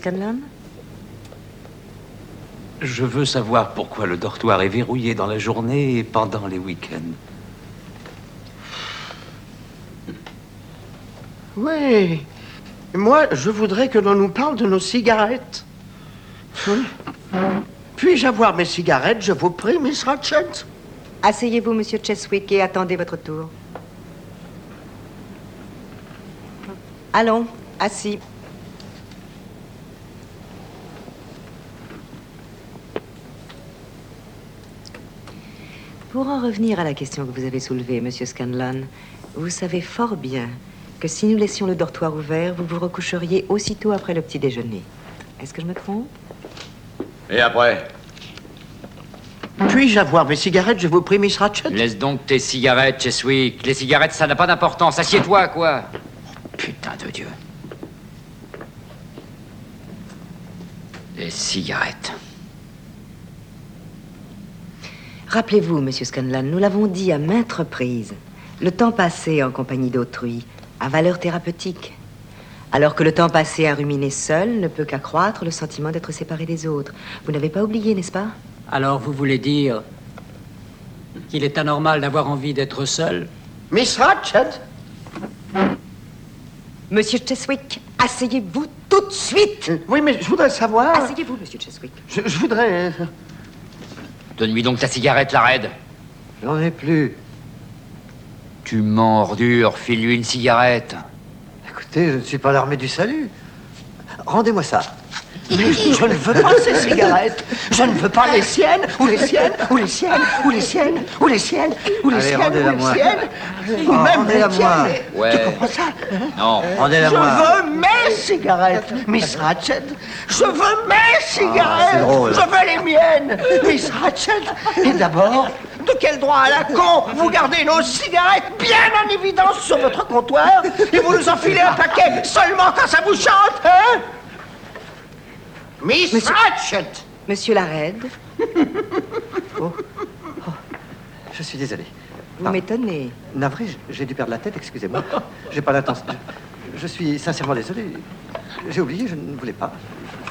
Scanlon Je veux savoir pourquoi le dortoir est verrouillé dans la journée et pendant les week-ends. Oui. Moi, je voudrais que l'on nous parle de nos cigarettes. Oui. Puis-je avoir mes cigarettes, je vous prie, Miss Ratchet? Asseyez-vous, Monsieur Cheswick, et attendez votre tour. Allons, assis. Pour en revenir à la question que vous avez soulevée, Monsieur Scanlon, vous savez fort bien que si nous laissions le dortoir ouvert, vous vous recoucheriez aussitôt après le petit déjeuner. Est-ce que je me trompe? Et après? Puis-je avoir mes cigarettes, je vous prie, Miss Ratchet Laisse donc tes cigarettes, Cheswick. Les cigarettes, ça n'a pas d'importance. Assieds-toi, quoi. Putain de Dieu. Les cigarettes. Rappelez-vous, Monsieur Scanlon, nous l'avons dit à maintes reprises, le temps passé en compagnie d'autrui a valeur thérapeutique. Alors que le temps passé à ruminer seul ne peut qu'accroître le sentiment d'être séparé des autres. Vous n'avez pas oublié, n'est-ce pas? Alors vous voulez dire qu'il est anormal d'avoir envie d'être seul? Miss Ratchet Monsieur Cheswick, asseyez-vous tout de suite Oui, mais je voudrais savoir... Asseyez-vous, Monsieur Cheswick. Je, je voudrais... Donne-lui donc ta cigarette, la raide. J'en ai plus. Tu mens, ordure. File-lui une cigarette. Écoutez, je ne suis pas l'armée du salut. Rendez-moi ça. Je ne veux pas ces cigarettes. Je ne veux pas les siennes, ou les siennes, ou les siennes, ou les siennes, ou les siennes, ou les Allez, siennes, ou les moi. siennes, ou Oh, même les moi. tiennes. Ouais. Tu comprends ça? Non. Rendez-la Je moi. veux mes cigarettes, Miss Ratchet. Je veux mes cigarettes. c'est drôle. Je veux les miennes, Miss Ratchet. Et d'abord, de quel droit à la con vous gardez nos cigarettes bien en évidence sur votre comptoir et vous nous enfilez un paquet seulement quand ça vous chante, hein? Miss Monsieur- Ratchet Monsieur Lared, Je suis désolé. vous m'étonnez. Navré, j'ai dû perdre la tête, excusez-moi. J'ai pas l'intention. Je, je suis sincèrement désolé. J'ai oublié, je ne voulais pas.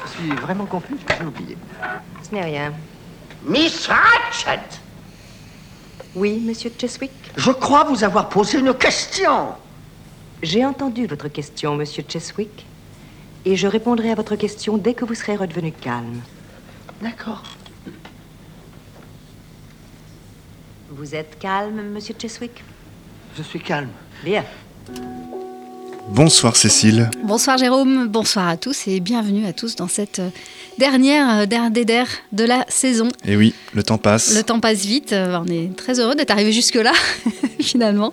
Je suis vraiment confus, j'ai oublié. Ce n'est rien. Miss Ratchet Oui, Monsieur Cheswick? Je crois vous avoir posé une question. J'ai entendu votre question, Monsieur Cheswick, et je répondrai à votre question dès que vous serez redevenu calme. D'accord. Vous êtes calme, Monsieur Cheswick? Je suis calme. Bien. Bonsoir Cécile. Bonsoir Jérôme, bonsoir à tous et bienvenue à tous dans cette euh, dernière euh, der de la saison. Et oui, le temps passe. Le temps passe vite, euh, on est très heureux d'être arrivé jusque-là, finalement.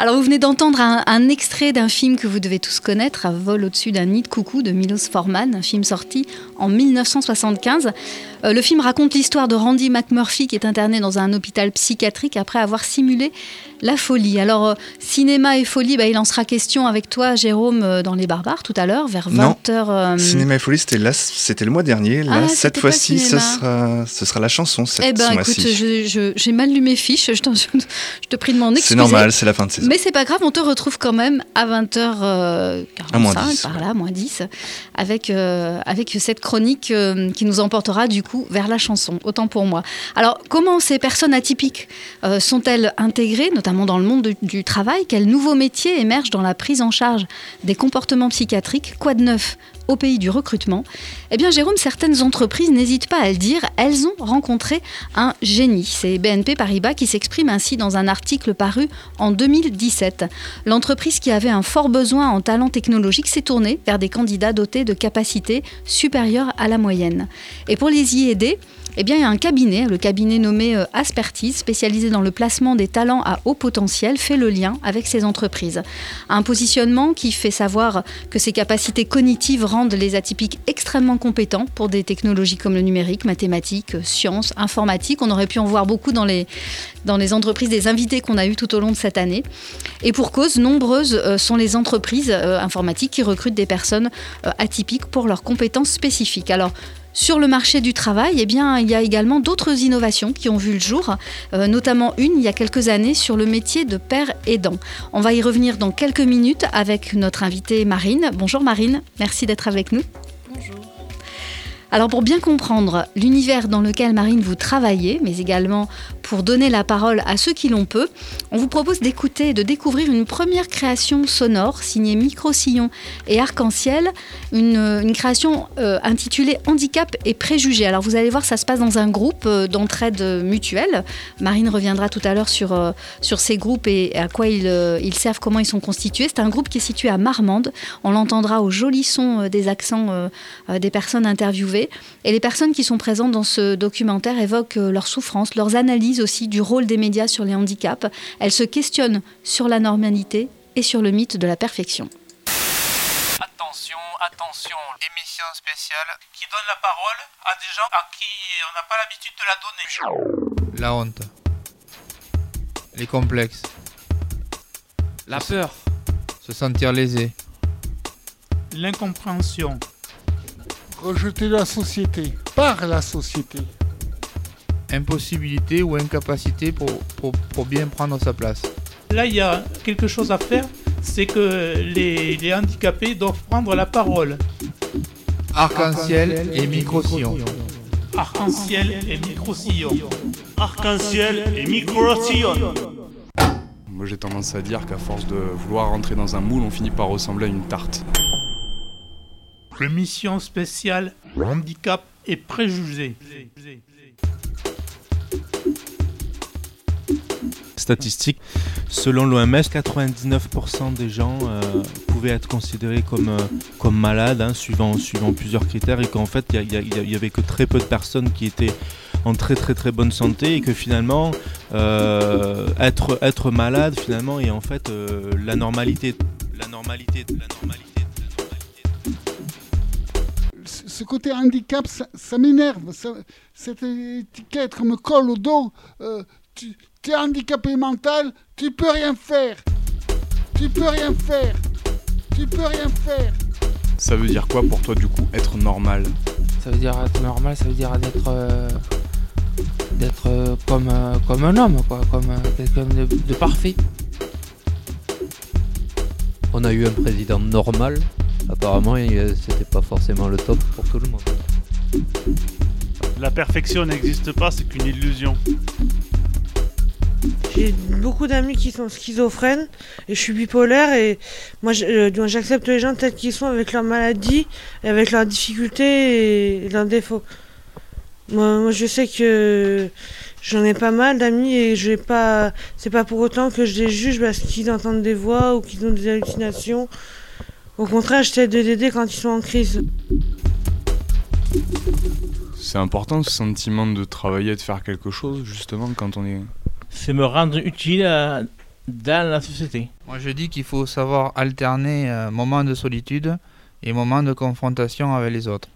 Alors vous venez d'entendre un, un extrait d'un film que vous devez tous connaître, vol au-dessus d'un nid de coucou de Milos Forman, un film sorti en 1975. Euh, le film raconte l'histoire de Randy McMurphy qui est interné dans un hôpital psychiatrique après avoir simulé la folie. Alors euh, cinéma et folie, bah, il en sera question avec toi Jérôme euh, dans Les Barbares tout à l'heure vers Non. 20h. Cinéma et folie, c'était là- c'était le mois dernier. Là, Ah, cette fois-ci, ce sera, ce sera la chanson. Cette, Eh ben écoute, j'ai mal lu mes fiches, je, te prie de m'en excuser. C'est normal, c'est la fin de saison. Mais c'est pas grave, on te retrouve quand même à 20h45, À moins 10, par là, moins 10, avec, avec cette chronique euh, qui nous emportera du coup vers la chanson, autant pour moi. Alors, comment ces personnes atypiques euh, sont-elles intégrées, notamment dans le monde de- du travail? Quels nouveaux métiers émergent dans la prise en charge des comportements psychiatriques? Quoi de neuf? Au pays du recrutement Eh bien, Jérôme, certaines entreprises n'hésitent pas à le dire, elles ont rencontré un génie. C'est BNP Paribas qui s'exprime ainsi dans un article paru en 2017. L'entreprise qui avait un fort besoin en talent technologique s'est tournée vers des candidats dotés de capacités supérieures à la moyenne. Et pour les y aider, eh bien, il y a un cabinet, le cabinet nommé euh, Aspertise, spécialisé dans le placement des talents à haut potentiel, fait le lien avec ces entreprises. Un positionnement qui fait savoir que ces capacités cognitives rendent les atypiques extrêmement compétents pour des technologies comme le numérique, mathématiques, euh, sciences, informatique. On aurait pu en voir beaucoup dans les, entreprises des invités qu'on a eus tout au long de cette année. Et pour cause, nombreuses euh, sont les entreprises informatiques qui recrutent des personnes atypiques pour leurs compétences spécifiques. Alors, sur le marché du travail, eh bien, il y a également d'autres innovations qui ont vu le jour, euh, notamment une il y a quelques années sur le métier de père aidant. On va y revenir dans quelques minutes avec notre invitée Marine. Bonjour Marine, merci d'être avec nous. Bonjour. Alors pour bien comprendre l'univers dans lequel Marine vous travaillez, mais également pour donner la parole à ceux qui l'ont peu, on vous propose d'écouter et de découvrir une première création sonore signée Micro-Sillon et Arc-en-Ciel, une, création euh, intitulée Handicap et préjugés. Alors vous allez voir, ça se passe dans un groupe euh, d'entraide mutuelle. Marine reviendra tout à l'heure sur, euh, ces groupes et à quoi ils servent, comment ils sont constitués. C'est un groupe qui est situé à Marmande. On l'entendra au joli son des accents des personnes interviewées. Et les personnes qui sont présentes dans ce documentaire évoquent leurs souffrances, leurs analyses aussi du rôle des médias sur les handicaps. Elle se questionne sur la normalité et sur le mythe de la perfection. Attention, attention, émission spéciale qui donne la parole à des gens à qui on n'a pas l'habitude de la donner. La honte. Les complexes. La peur. Se sentir lésé. L'incompréhension. Rejeter la société par la société impossibilité ou incapacité pour, pour, bien prendre sa place. Là, il y a quelque chose à faire, c'est que les, les, handicapés doivent prendre la parole. Arc-en-ciel et micro-sillon. Arc-en-ciel et micro-sillon. Arc-en-ciel et micro-sillon. Moi j'ai tendance à dire qu'à force de vouloir rentrer dans un moule, on finit par ressembler à une tarte. Mission spéciale handicap et préjugés. statistiques. Selon l'OMS, 99% des gens euh, pouvaient être considérés comme, euh, comme malades, hein, suivant, suivant plusieurs critères, et qu'en fait, il n'y avait que très peu de personnes qui étaient en très très très bonne santé, et que finalement, euh, être, être malade, finalement, est en fait la normalité. La normalité, la normalité. Ce côté handicap, ça, m'énerve. Cette étiquette me colle au dos. tu, tu es handicapé mental, tu peux rien faire. Tu peux rien faire. Tu peux rien faire. Ça veut dire quoi pour toi du coup être normal? Ça veut dire être normal, ça veut dire d'être euh, d'être euh, comme euh, comme un homme quoi, comme quelqu'un de, de parfait. On a eu un président normal. Apparemment, c'était pas forcément le top pour tout le monde. La perfection n'existe pas, c'est qu'une illusion. J'ai beaucoup d'amis qui sont schizophrènes et je suis bipolaire et moi euh, j'accepte les gens tels qu'ils sont avec leur maladie, et avec leurs difficultés et leurs défauts. Moi, je sais que j'en ai pas mal d'amis et je vais pas c'est pas pour autant que je les juge parce qu'ils entendent des voix ou qu'ils ont des hallucinations. Au contraire, j'essaie de les aider quand ils sont en crise. C'est important ce sentiment de travailler et de faire quelque chose justement quand on est c'est me rendre utile euh, dans la société. Moi je dis qu'il faut savoir alterner euh, moments de solitude et moments de confrontation avec les autres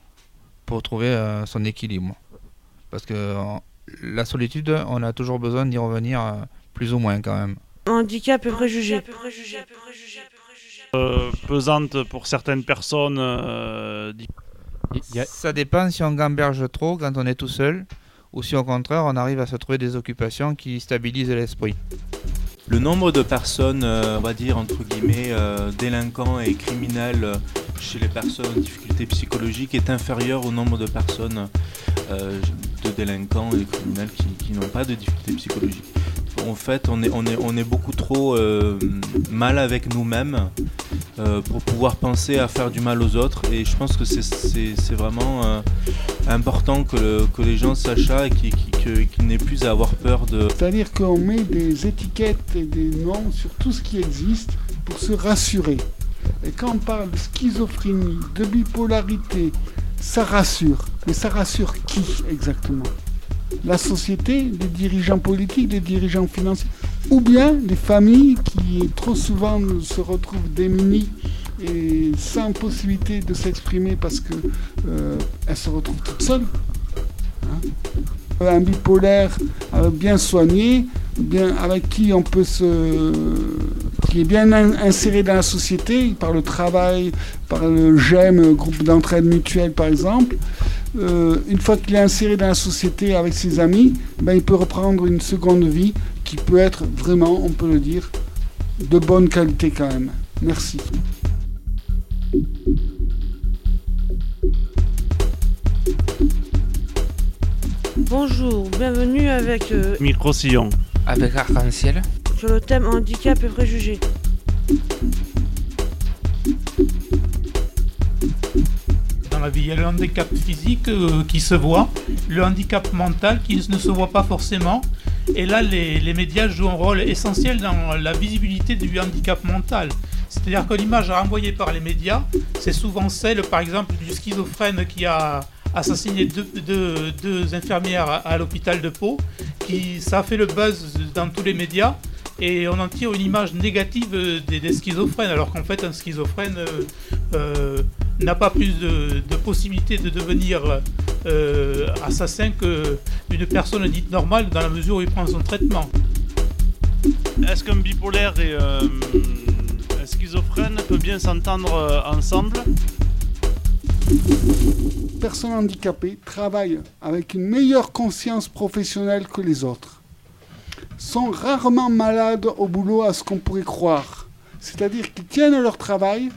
pour trouver euh, son équilibre. Parce que la solitude, on a toujours besoin d'y revenir plus ou moins quand même. Handicap et préjugés. Pesante pour certaines personnes. Ça dépend si on gamberge trop quand on est tout seul ou si au contraire on arrive à se trouver des occupations qui stabilisent l'esprit. Le nombre de personnes, euh, on va dire entre guillemets, euh, délinquants et criminels euh, chez les personnes en difficulté psychologique est inférieur au nombre de personnes de délinquants et criminels qui, qui n'ont pas de difficultés psychologiques en fait, on est, on est, on est beaucoup trop euh, mal avec nous-mêmes euh, pour pouvoir penser à faire du mal aux autres. Et je pense que c'est vraiment euh, important que, les gens sachent ça et qu'ils n'aient plus à avoir peur de... C'est-à-dire qu'on met des étiquettes et des noms sur tout ce qui existe pour se rassurer. Et quand on parle de schizophrénie, de bipolarité, ça rassure. Mais ça rassure qui exactement? La société, les dirigeants politiques, les dirigeants financiers, ou bien les familles qui trop souvent se retrouvent démunies et sans possibilité de s'exprimer parce qu'elles euh, se retrouvent toutes seules. Hein. Un bipolaire euh, bien soigné, bien, avec qui on peut se. qui est bien inséré dans la société, par le travail, par le GEM, groupe d'entraide mutuelle par exemple, euh, une fois qu'il est inséré dans la société avec ses amis, ben, il peut reprendre une seconde vie qui peut être vraiment, on peut le dire, de bonne qualité quand même. Merci. Bonjour, bienvenue avec euh, Micro-sillon. Avec Arc-en-Ciel. Sur le thème handicap et préjugés. Dans la vie, il y a le handicap physique euh, qui se voit, le handicap mental qui ne se voit pas forcément, et là, les, les médias jouent un rôle essentiel dans la visibilité du handicap mental. C'est-à-dire que l'image renvoyée par les médias, c'est souvent celle, par exemple, du schizophrène qui a assassiné deux, deux- infirmières à, l'hôpital de Pau. Ça a fait le buzz dans tous les médias. Et on en tire une image négative des, schizophrènes, alors qu'en fait, un schizophrène euh, euh, n'a pas plus de, de possibilité de devenir euh, assassin qu'une personne dite normale dans la mesure où il prend son traitement. Est-ce qu'un bipolaire et euh, un schizophrène peut bien s'entendre euh, ensemble? Personnes handicapées travaillent avec une meilleure conscience professionnelle que les autres, sont rarement malades au boulot à ce qu'on pourrait croire. C'est-à-dire qu'ils tiennent à leur travail,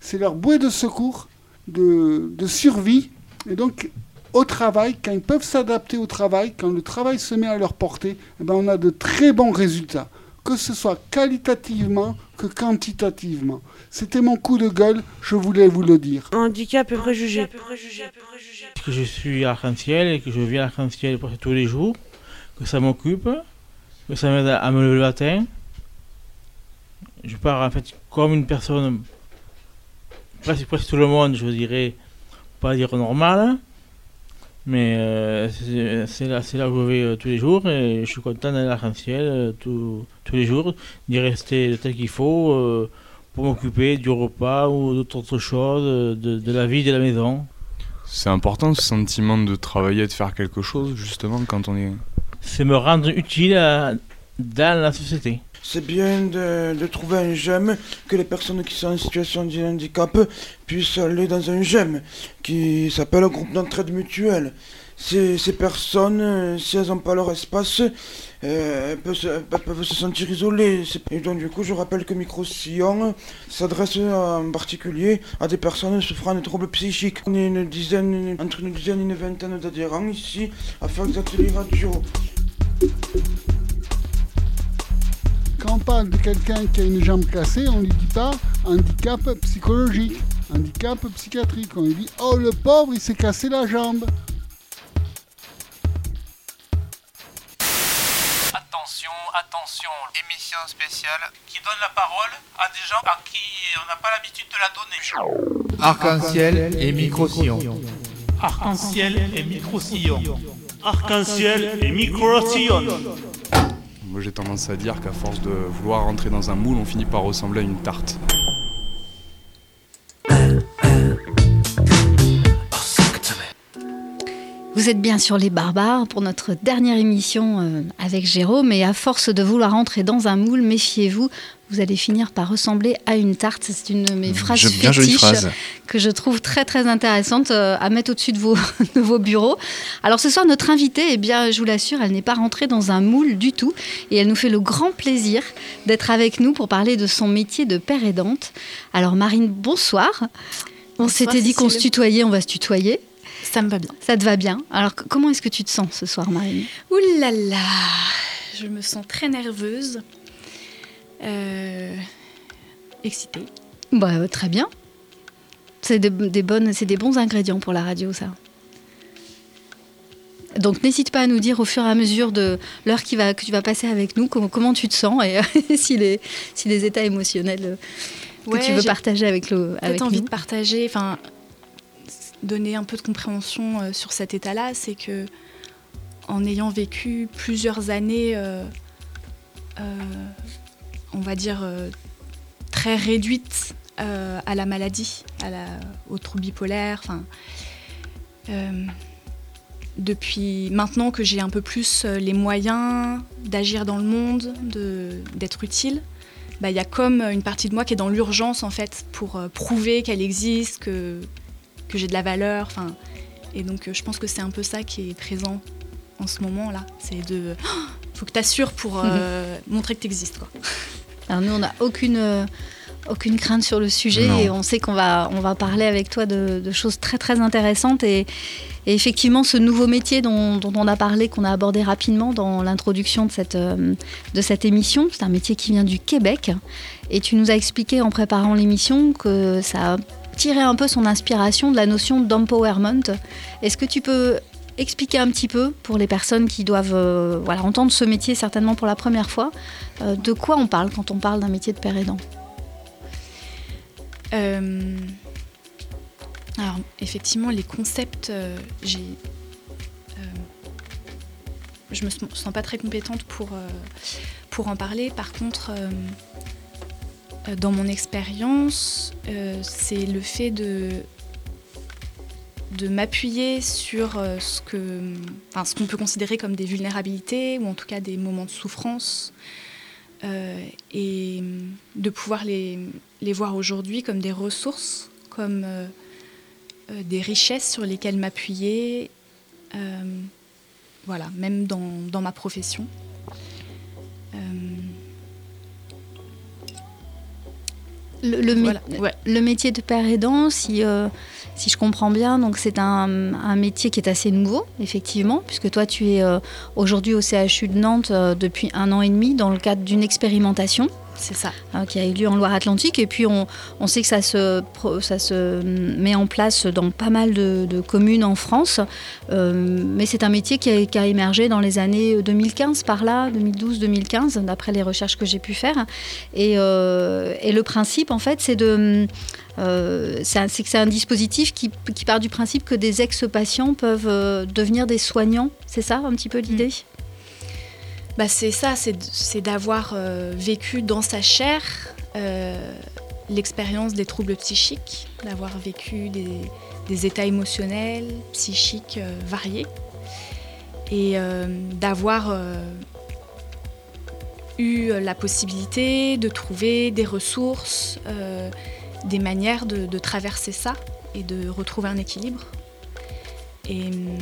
c'est leur bouée de secours, de, de survie, et donc au travail, quand ils peuvent s'adapter au travail, quand le travail se met à leur portée, eh ben, on a de très bons résultats, que ce soit qualitativement que quantitativement. C'était mon coup de gueule, je voulais vous le dire. Handicap et préjugés. Que je suis arc-en-ciel et que je viens à arc-en-ciel presque tous les jours, que ça m'occupe, que ça m'aide à, à me lever le matin. Je pars en fait comme une personne, presque, presque tout le monde, je dirais, pas dire normale, mais euh, c'est là, là où je vais euh, tous les jours et je suis content d'aller à l'arc-en-ciel euh, tous- les jours, d'y rester tel qu'il faut pour m'occuper du repas ou d'autres choses, de, de la vie de la maison. C'est important ce sentiment de travailler de faire quelque chose, justement, quand on est. C'est me rendre utile à- dans la société. C'est bien de, trouver un GEM, que les personnes qui sont en situation de handicap puissent aller dans un GEM qui s'appelle un groupe d'entraide mutuelle. Ces, personnes, euh, si elles n'ont pas leur espace, euh, peuvent se, sentir isolées. Et donc du coup, je rappelle que Micro-Sillon s'adresse en particulier à des personnes souffrant de troubles psychiques. On est une dizaine, entre une dizaine et une vingtaine d'adhérents ici à faire des ateliers radio. Quand on parle de quelqu'un qui a une jambe cassée, on lui dit pas handicap psychologique, handicap psychiatrique. On lui dit oh le pauvre il s'est cassé la jambe. Attention, attention, émission spéciale qui donne la parole à des gens à qui on n'a pas l'habitude de la donner. Arc-en-ciel et micro-sillon. Arc-en-ciel et micro-sillon. Arc-en-ciel et micro-sillon. Moi j'ai tendance à dire qu'à force de vouloir rentrer dans un moule, on finit par ressembler à une tarte. Vous êtes bien sur Les Barbares pour notre dernière émission euh, avec Jérôme. Et à force de vouloir entrer dans un moule, méfiez-vous, vous allez finir par ressembler à une tarte. C'est une de mes phrases je- bien jolie fétiches phrase. que je trouve très très intéressante euh, à mettre au-dessus de vos, de vos bureaux. Alors ce soir, notre invitée, eh bien, je vous l'assure, elle n'est pas rentrée dans un moule du tout. Et elle nous fait le grand plaisir d'être avec nous pour parler de son métier de père aidante. Alors Marine, bonsoir. On s'était dit qu'on se tutoyait, on va se tutoyer. Ça me va bien. Ça te va bien. Alors, comment est-ce que tu te sens ce soir, Marine? Ouh là là, je me sens très nerveuse, excitée. bah, euh, Très bien. C'est des, des bonnes, c'est des bons ingrédients pour la radio, ça. Donc, n'hésite pas à nous dire au fur et à mesure de l'heure qui va, que tu vas passer avec nous comment, comment tu te sens et si, les, si les états émotionnels euh, que Ouais, tu veux partager avec, le, avec envie nous. de partager, enfin, donner un peu de compréhension euh, sur cet état-là, c'est que en ayant vécu plusieurs années, euh, euh, on va dire, euh, très réduites euh, à la maladie, à la, au trouble bipolaire, enfin, euh, depuis maintenant que j'ai un peu plus les moyens d'agir dans le monde, de- d'être utile, bah, il y a comme une partie de moi qui est dans l'urgence en fait pour prouver qu'elle existe, que, que j'ai de la valeur. Enfin, et donc je pense que c'est un peu ça qui est présent en ce moment là. C'est de, faut que tu assures pour euh, montrer que tu existes quoi. Alors nous, on n'a aucune, euh, aucune crainte sur le sujet Non. et on sait qu'on va, on va parler avec toi de, de choses très très intéressantes et, et effectivement ce nouveau métier dont, dont on a parlé, qu'on a abordé rapidement dans l'introduction de cette, euh, de cette émission, c'est un métier qui vient du Québec et tu nous as expliqué en préparant l'émission que ça a tiré un peu son inspiration de la notion d'empowerment. Est-ce que tu peux expliquer un petit peu pour les personnes qui doivent euh, entendre ce métier certainement pour la première fois, euh, de quoi on parle quand on parle d'un métier de père aidant? Euh, alors, effectivement, les concepts, j'ai. je me sens pas très compétente pour, pour en parler. Par contre, dans mon expérience, c'est le fait de de m'appuyer sur euh, ce que, enfin, ce qu'on peut considérer comme des vulnérabilités ou en tout cas des moments de souffrance euh, et de pouvoir les, voir aujourd'hui comme des ressources, comme euh, des richesses sur lesquelles m'appuyer, voilà, même dans ma profession. Le, le mé- Voilà, ouais. le métier de père aidant, si, euh, si je comprends bien, donc c'est un, un métier qui est assez nouveau, effectivement, puisque toi tu es euh, aujourd'hui au CHU de Nantes euh, depuis un an et demi dans le cadre d'une expérimentation. C'est ça. hein, qui a eu lieu en Loire-Atlantique. Et puis on, on sait que ça se, ça se met en place dans pas mal de, de communes en France. Euh, mais c'est un métier qui a, qui a émergé dans les années 2015, par là, 2012-2015, d'après les recherches que j'ai pu faire. Et, euh, et le principe, en fait, c'est de. euh, c'est que c'est un dispositif qui, qui part du principe que des ex-patients peuvent devenir des soignants. C'est ça un petit peu l'idée? Bah, c'est ça, c'est d'avoir euh, vécu dans sa chair euh, l'expérience des troubles psychiques, d'avoir vécu des, états émotionnels, psychiques euh, variés, et d'avoir eu la possibilité de trouver des ressources, des manières de traverser ça et de retrouver un équilibre. Et hum,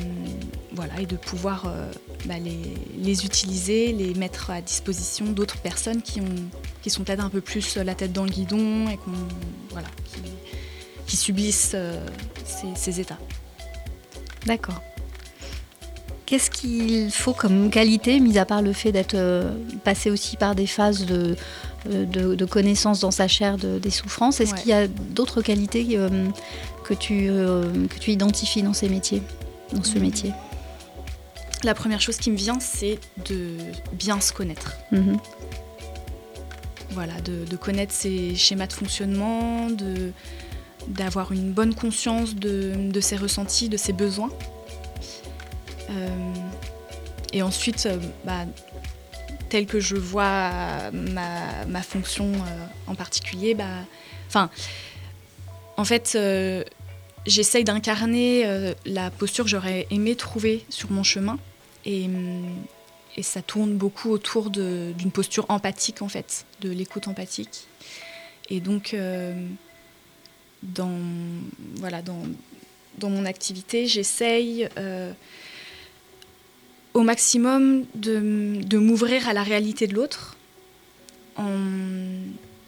voilà, et de pouvoir euh, bah, les, les utiliser, les mettre à disposition d'autres personnes qui, ont, qui sont peut-être un peu plus la tête dans le guidon et voilà, qui, qui subissent euh, ces, ces états. D'accord. Qu'est-ce qu'il faut comme qualité, mis à part le fait d'être euh, passé aussi par des phases de, euh, de, de connaissance dans sa chair de- des souffrances? Est-ce Ouais. qu'il y a d'autres qualités euh, que, tu, euh, que tu identifies dans ces métiers, dans ce Mhm. métier La première chose qui me vient, c'est de bien se connaître. Mhm. Voilà, de, de connaître ses schémas de fonctionnement, de, d'avoir une bonne conscience de, de ses ressentis, de ses besoins. Euh, et ensuite, euh, bah, tel que je vois ma, ma fonction euh, en particulier, bah, en fait, euh, j'essaye d'incarner euh, la posture que j'aurais aimé trouver sur mon chemin. Et, et ça tourne beaucoup autour d'une posture empathique, en fait, de l'écoute empathique. Et donc, euh, dans, voilà, dans, dans mon activité, j'essaye au maximum de, m'ouvrir à la réalité de l'autre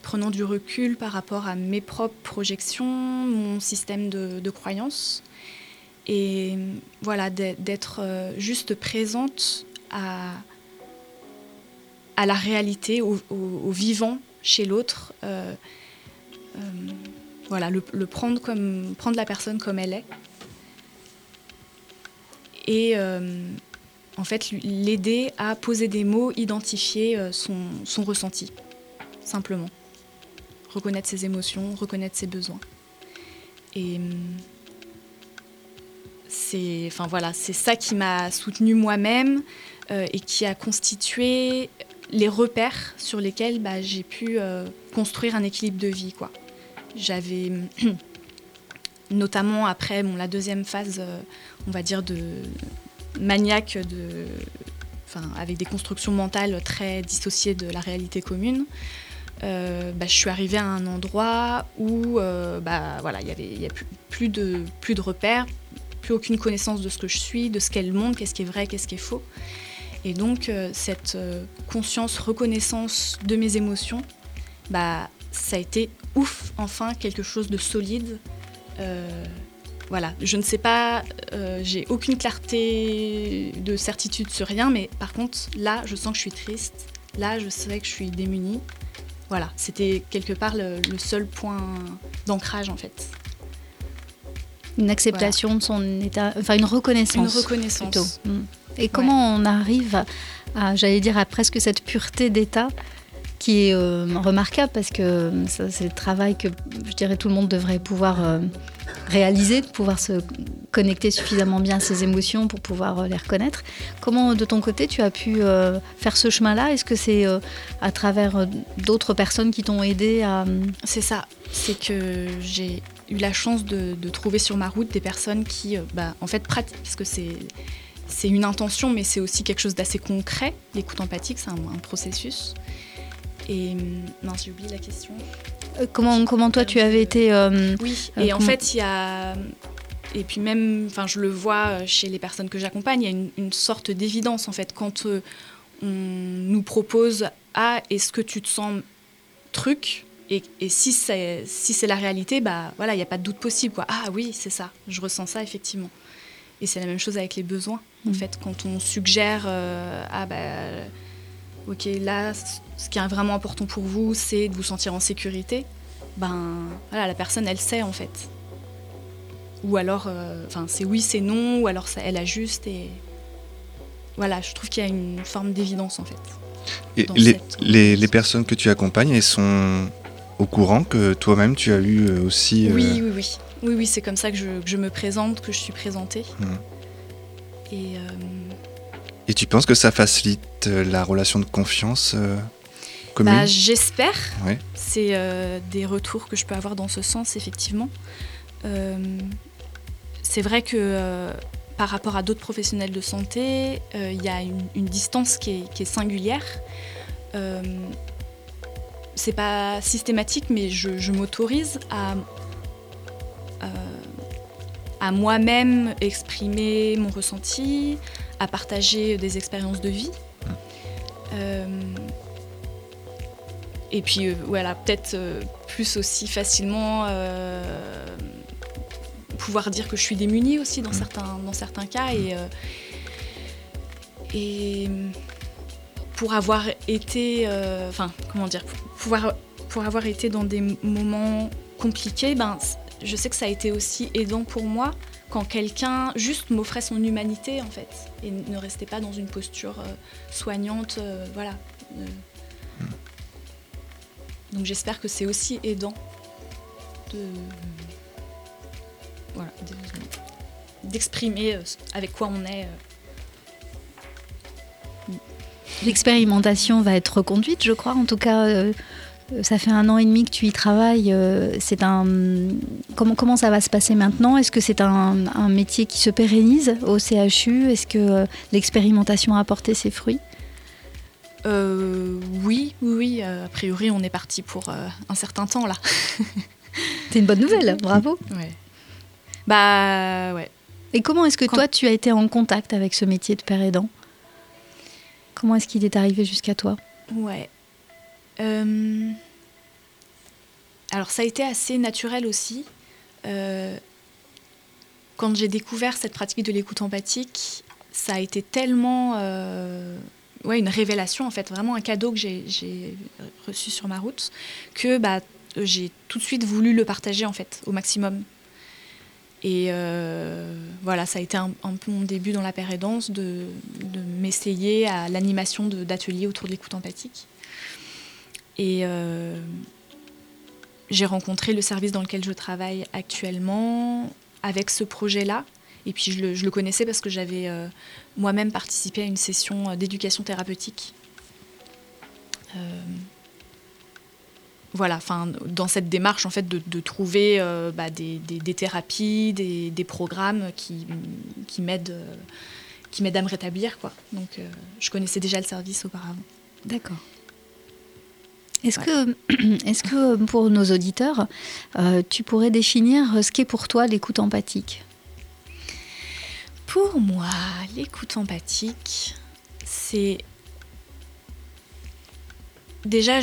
prenant du recul par rapport à mes propres projections, mon système de, croyances. Et voilà, d'être- euh, juste présente à, la réalité, au, au- vivant chez l'autre. euh, euh, voilà, le, prendre, comme, prendre la personne comme elle est. Et en fait, l'aider à poser des mots, identifier son ressenti, simplement. Reconnaître ses émotions, reconnaître ses besoins. Et hum, c'est enfin voilà, c'est ça qui m'a soutenue moi-même euh, et qui a constitué les repères sur lesquels bah, j'ai pu euh, construire un équilibre de vie. J'avais notamment après la deuxième phase, euh, on va dire, de maniaque, de, enfin, avec des constructions mentales très dissociées de la réalité commune. Euh, bah, je suis arrivée à un endroit où euh, bah, voilà, il y avait a plus, de, repères, plus aucune connaissance de ce que je suis, de ce qu'est le monde, qu'est-ce qui est vrai, qu'est-ce qui est faux. Et donc euh, cette conscience, reconnaissance de mes émotions bah, ça a été ouf, enfin quelque chose de solide. Voilà, je ne sais pas, j'ai aucune clarté de certitude sur rien, mais par contre, là, je sens que je suis triste. Là, je sais que je suis démunie. Voilà, c'était quelque part le, le seul point d'ancrage en fait. Une acceptation de son état, enfin une reconnaissance. Une reconnaissance. plutôt. Mm. Et comment on arrive à, j'allais dire, à presque cette pureté d'état qui est euh, remarquable parce que euh, c'est le travail que je dirais tout le monde devrait pouvoir euh, réaliser, de pouvoir se connecter suffisamment bien à ses émotions pour pouvoir les reconnaître. Comment de ton côté tu as pu faire ce chemin-là? Est-ce que c'est à travers d'autres personnes qui t'ont aidé. C'est ça, c'est que j'ai eu la chance de, trouver sur ma route des personnes qui, bah, en fait, pratiquent, parce que c'est une intention, mais c'est aussi quelque chose d'assez concret. L'écoute empathique, c'est un processus. Et hum, non, j'ai oublié la question. Euh, Comment, comment toi tu avais été... euh, Oui, euh, et en fait, il y a. Et puis même, enfin, je le vois chez les personnes que j'accompagne, il y a une, une sorte d'évidence en fait quand euh, on nous propose ah est-ce que tu te sens truc? Et, et si c'est si c'est la réalité bah voilà il n'y a pas de doute possible quoi ah oui c'est ça je ressens ça effectivement et c'est la même chose avec les besoins en Mm. fait quand on suggère euh, ah bah ok là ce qui est vraiment important pour vous c'est de vous sentir en sécurité ben voilà la personne elle sait en fait ou alors euh, enfin c'est oui c'est non ou alors ça, elle ajuste et voilà je trouve qu'il y a une forme d'évidence en fait Et les, cette- les, les personnes que tu accompagnes, elles sont au courant que toi-même tu as eu euh, aussi. euh, oui oui oui oui oui c'est comme ça que je, que je me présente que je suis présentée Hmm. et euh, Et tu penses que ça facilite euh, la relation de confiance euh, commune bah, j'espère Ouais. c'est euh, des retours que je peux avoir dans ce sens effectivement Euh, c'est vrai que euh, par rapport à d'autres professionnels de santé, il y a une, une distance qui est, qui est singulière. C'est pas systématique, mais je, je m'autorise à, à moi-même exprimer mon ressenti, à partager des expériences de vie. Euh, et puis euh, voilà, peut-être euh, plus aussi facilement euh, pouvoir dire que je suis démunie aussi dans, certains, dans certains cas. Et, et pour avoir été, euh, enfin comment dire, pour, pouvoir, pour avoir été dans des moments compliqués, ben, je sais que ça a été aussi aidant pour moi quand quelqu'un juste m'offrait son humanité en fait et ne restait pas dans une posture euh, soignante, euh, voilà. Donc j'espère que c'est aussi aidant d'exprimer euh, avec quoi on est. euh. L'expérimentation va être reconduite, je crois. En tout cas, euh, ça fait un an et demi que tu y travailles. c'est un comment comment ça va se passer maintenant? Est-ce que c'est un, métier qui se pérennise au CHU Est-ce que l'expérimentation a apporté ses fruits? Euh, oui, oui, oui. euh, a priori, on est parti pour euh, un certain temps là. C'est une bonne nouvelle, bravo. Ouais. Bah ouais. Et comment est-ce que toi tu as été en contact avec ce métier de père aidant? Comment est-ce qu'il est arrivé jusqu'à toi? Ouais. Euh, Alors ça a été assez naturel aussi. Euh, Quand j'ai découvert cette pratique de l'écoute empathique, ça a été tellement euh, ouais, une révélation, en fait, vraiment un cadeau que j'ai- reçu sur ma route, que bah, j'ai tout de suite voulu le partager en fait au maximum. Et euh, voilà, ça a été un, peu mon début dans la pérédance de, de m'essayer à l'animation d'ateliers autour de l'écoute empathique. Et euh, j'ai rencontré le service dans lequel je travaille actuellement avec ce projet-là. Et puis je le, je le connaissais parce que j'avais euh, moi-même participé à une session euh, d'éducation thérapeutique. Euh, voilà, enfin, dans cette démarche en fait de, de trouver euh, bah, des, des- des thérapies, des, des programmes qui, qui m'aident qui m'aident à me rétablir. Quoi. Donc je connaissais déjà le service auparavant. D'accord. Est-ce que, est que pour nos auditeurs, euh, tu pourrais définir ce qu'est pour toi l'écoute empathique? Pour moi, l'écoute empathique, c'est déjà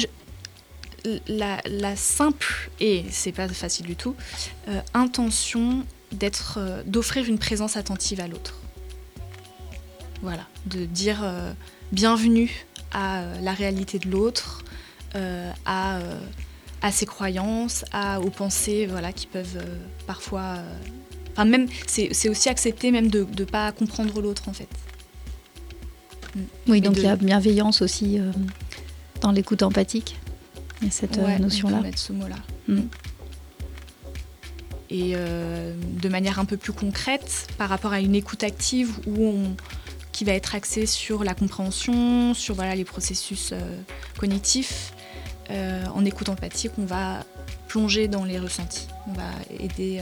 la, simple, et c'est pas facile du tout, euh, intention d'être, euh, d'offrir une présence attentive à l'autre. Voilà, de dire euh, bienvenue à la réalité de l'autre, à, à ses croyances, à, aux pensées voilà, qui peuvent parfois... Enfin, même, c'est aussi accepter même de ne pas comprendre l'autre, en fait. Oui, Et donc de- il y a bienveillance aussi euh, dans l'écoute empathique. Il y a cette euh, Ouais, notion-là. mettre ce mot-là. Mm. Et euh, de manière un peu plus concrète, par rapport à une écoute active où on, qui va être axée sur la compréhension, sur voilà, les processus euh, cognitifs, en écoute empathique, on va plonger dans les ressentis. On va aider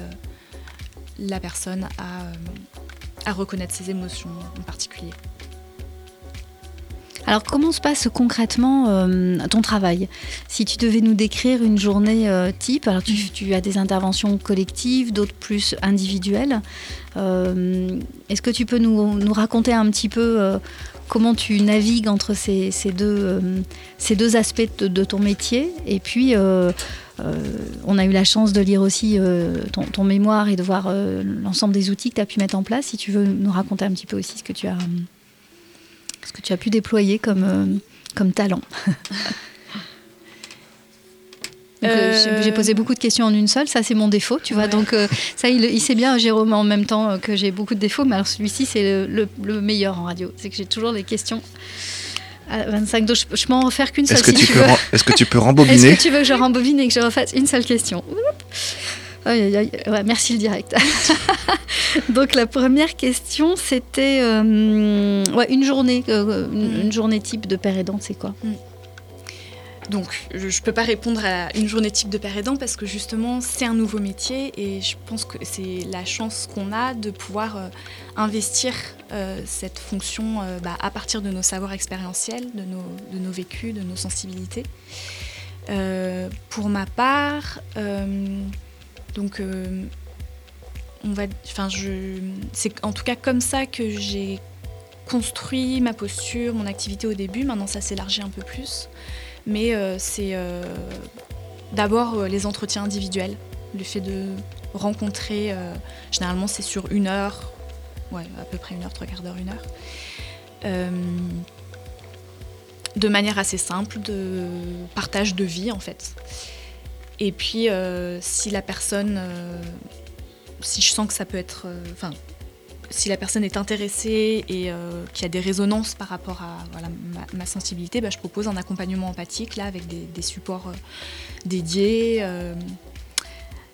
la personne à, euh, à reconnaître ses émotions en particulier. Alors, comment se passe concrètement euh, ton travail? Si tu devais nous décrire une journée euh, type, alors tu, tu as des interventions collectives, d'autres plus individuelles. Est-ce que tu peux nous, raconter un petit peu comment tu navigues entre ces, deux, aspects de, de ton métier? Et puis, on a eu la chance de lire aussi euh, ton, ton mémoire et de voir euh, l'ensemble des outils que tu as pu mettre en place. Si tu veux nous raconter un petit peu aussi ce que tu as ce que tu as pu déployer comme, euh, comme talent. Euh, Euh, j'ai- posé beaucoup de questions en une seule, ça c'est mon défaut, tu vois. Donc euh, ça, il, il sait bien, Jérôme, en même temps euh, que j'ai beaucoup de défauts, mais alors celui-ci c'est le, le- le meilleur en radio. C'est que j'ai toujours des questions à 25, donc je, je peux en refaire qu'une seule Est-ce que, si tu tu peux est-ce que tu peux Est-ce rembobiner que tu veux que je rembobine et que je refasse une seule question Oup. Aïe, aïe, aïe. Ouais, Merci le direct. Donc la première question, c'était euh, ouais, une journée, euh, une, une journée type de père aidant, c'est quoi Donc, je ne peux pas répondre à une journée type de père aidant parce que justement, c'est un nouveau métier et je pense que c'est la chance qu'on a de pouvoir euh, investir euh, cette fonction euh, bah, à partir de nos savoirs expérientiels, de nos, de nos vécus, de nos sensibilités. Pour ma part, donc, on va, je, c'est en tout cas comme ça que j'ai construit ma posture, mon activité au début. Maintenant, ça s'élargit un peu plus. Mais euh, c'est euh, d'abord euh, les entretiens individuels, le fait de rencontrer, généralement c'est sur une heure, ouais, à peu près une heure, trois quarts d'heure, une heure, de manière assez simple, de partage de vie en fait. Et puis si la personne, si je sens que ça peut être, enfin, si la personne est intéressée et euh, qu'il y a des résonances par rapport à voilà, ma, sensibilité, bah, je propose un accompagnement empathique là avec des, supports euh, dédiés, euh,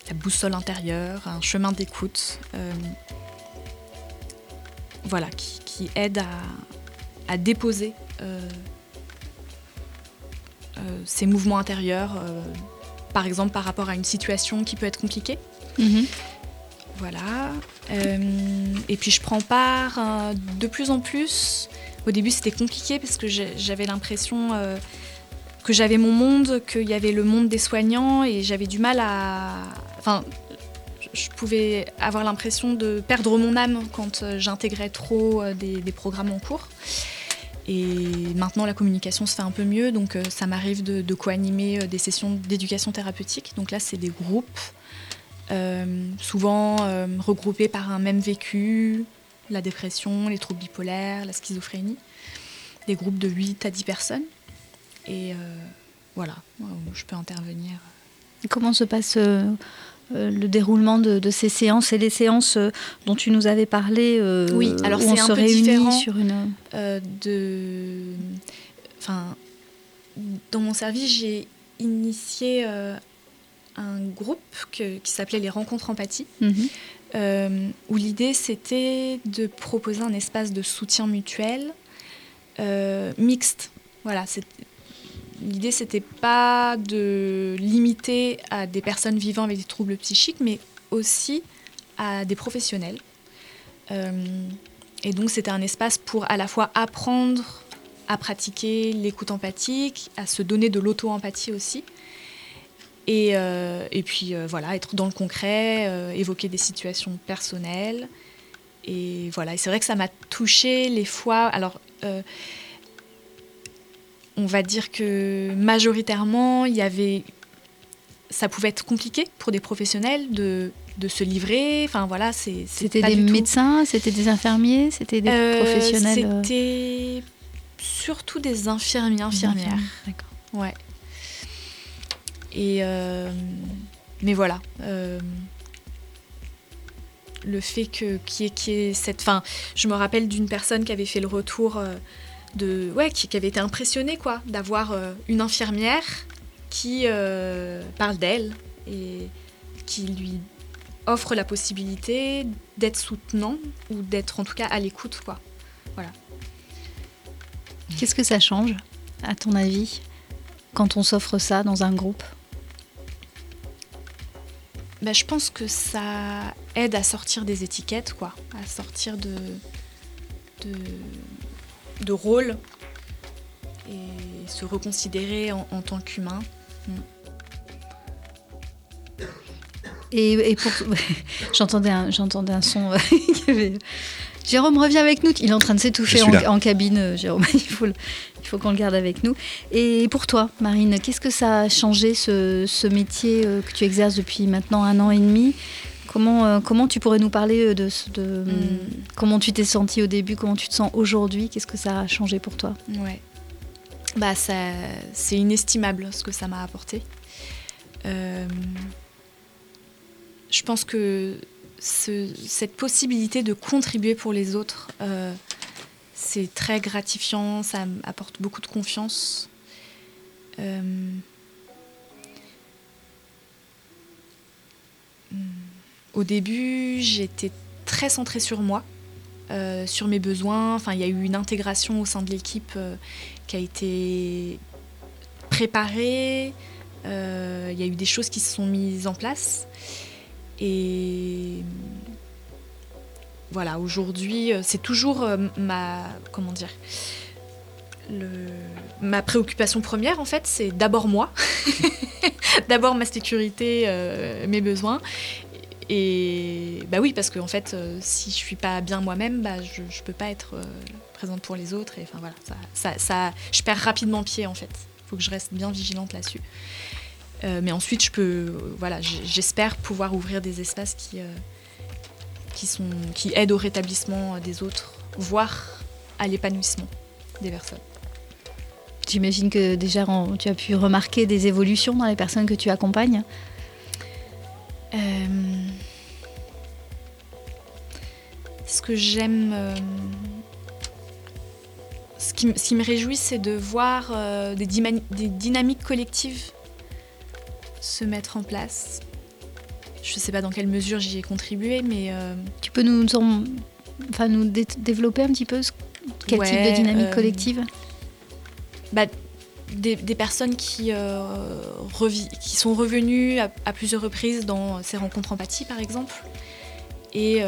la boussole intérieure, un chemin d'écoute, euh, voilà, qui, aide à, déposer ces mouvements intérieurs, par exemple par rapport à une situation qui peut être compliquée. Voilà. Euh, et puis je prends part euh, de plus en plus. Au début c'était compliqué parce que j'avais l'impression euh, que j'avais mon monde, qu'il y avait le monde des soignants et j'avais du mal à... Enfin, je- pouvais avoir l'impression de perdre mon âme quand j'intégrais trop des, programmes en cours. Et maintenant, la communication se fait un peu mieux, donc ça m'arrive de, co-animer des sessions d'éducation thérapeutique. Donc là, c'est des groupes, souvent euh, regroupés par un même vécu, la dépression, les troubles bipolaires, la schizophrénie. Des groupes de 8 à 10 personnes. Et euh, voilà, je peux intervenir. Comment se passe euh, euh, le déroulement de, de ces séances et les séances euh, dont tu nous avais parlé euh, Oui, alors c'est un se peu différent sur une... euh, de. Enfin, dans mon service, j'ai initié euh, un groupe que- qui s'appelait les Rencontres Empathie, Mhm. euh, où l'idée c'était de proposer un espace de soutien mutuel euh, mixte. Voilà, l'idée c'était pas de limiter à des personnes vivant avec des troubles psychiques, mais aussi à des professionnels. Euh, et donc c'était un espace pour à la fois apprendre à pratiquer l'écoute empathique, à se donner de l'auto-empathie aussi. Et, euh, et puis euh, voilà, être dans le concret, euh, évoquer des situations personnelles. Et voilà, et c'est vrai que ça m'a touché les fois. Alors, on va dire que majoritairement, il y avait, ça pouvait être compliqué pour des professionnels de, de se livrer. Enfin voilà, c'est. C'était des médecins, c'était des infirmiers, c'était des Euh, professionnels. C'était surtout des infirmiers, infirmières. D'accord. Ouais. Et euh, mais voilà. euh, le fait que qui est cette fin. Je me rappelle d'une personne qui avait fait le retour euh, de ouais qui, qui avait été impressionnée quoi d'avoir une infirmière qui parle d'elle et qui lui offre la possibilité d'être soutenant ou d'être en tout cas à l'écoute quoi. Voilà. Qu'est-ce que ça change, à ton avis, quand on s'offre ça dans un groupe? Bah, je pense que ça aide à sortir des étiquettes, quoi, à sortir de, de, rôle et se reconsidérer en, tant qu'humain. Et, pour j'entendais un, j'entendais un son. Jérôme revient avec nous. Il est en train de s'étouffer en, cabine. euh, Jérôme, il faut, le- il faut qu'on le garde avec nous. Et pour toi, Marine, qu'est-ce que ça a changé ce, ce métier euh, que tu exerces depuis maintenant un an et demi? Comment, euh, comment tu pourrais nous parler euh, de, ce- de comment tu t'es senti au début, comment tu te sens aujourd'hui? Qu'est-ce que ça a changé pour toi? Ouais. Bah, ça, c'est inestimable ce que ça m'a apporté. Euh, je pense que ce- cette possibilité de contribuer pour les autres, euh, c'est très gratifiant, ça m'apporte beaucoup de confiance. Euh, hmm, au début, j'étais très centrée sur moi, euh, sur mes besoins. Enfin, il y a eu une intégration au sein de l'équipe qui a été préparée. Il y a eu des choses qui se sont mises en place. Et voilà, aujourd'hui, euh, c'est toujours euh, ma. Comment dire ma préoccupation première, en fait, c'est d'abord moi, d'abord ma sécurité, euh, mes besoins. Et bah oui, parce que en fait, si je suis pas bien moi-même, bah, je, je peux pas être présente pour les autres. Et enfin voilà, ça, ça- je perds rapidement pied en fait. Il faut que je reste bien vigilante là-dessus. Euh, mais ensuite, je peux, euh, voilà, j'espère pouvoir ouvrir des espaces qui, euh, qui sont, qui aident au rétablissement des autres, voire à l'épanouissement des personnes. J'imagine que déjà tu as pu remarquer des évolutions dans les personnes que tu accompagnes. Euh, ce que j'aime, ce, qui, m- ce qui me réjouit, c'est de voir des dynamiques collectives se mettre en place. Je ne sais pas dans quelle mesure j'y ai contribué, mais... euh, Tu peux nous, en- enfin, nous dé- développer un petit peu ce- quel type de Ouais, dynamique euh, collective? bah, des, des personnes qui, euh, revi- qui sont revenues à, à plusieurs reprises dans ces rencontres empathie, par exemple. Et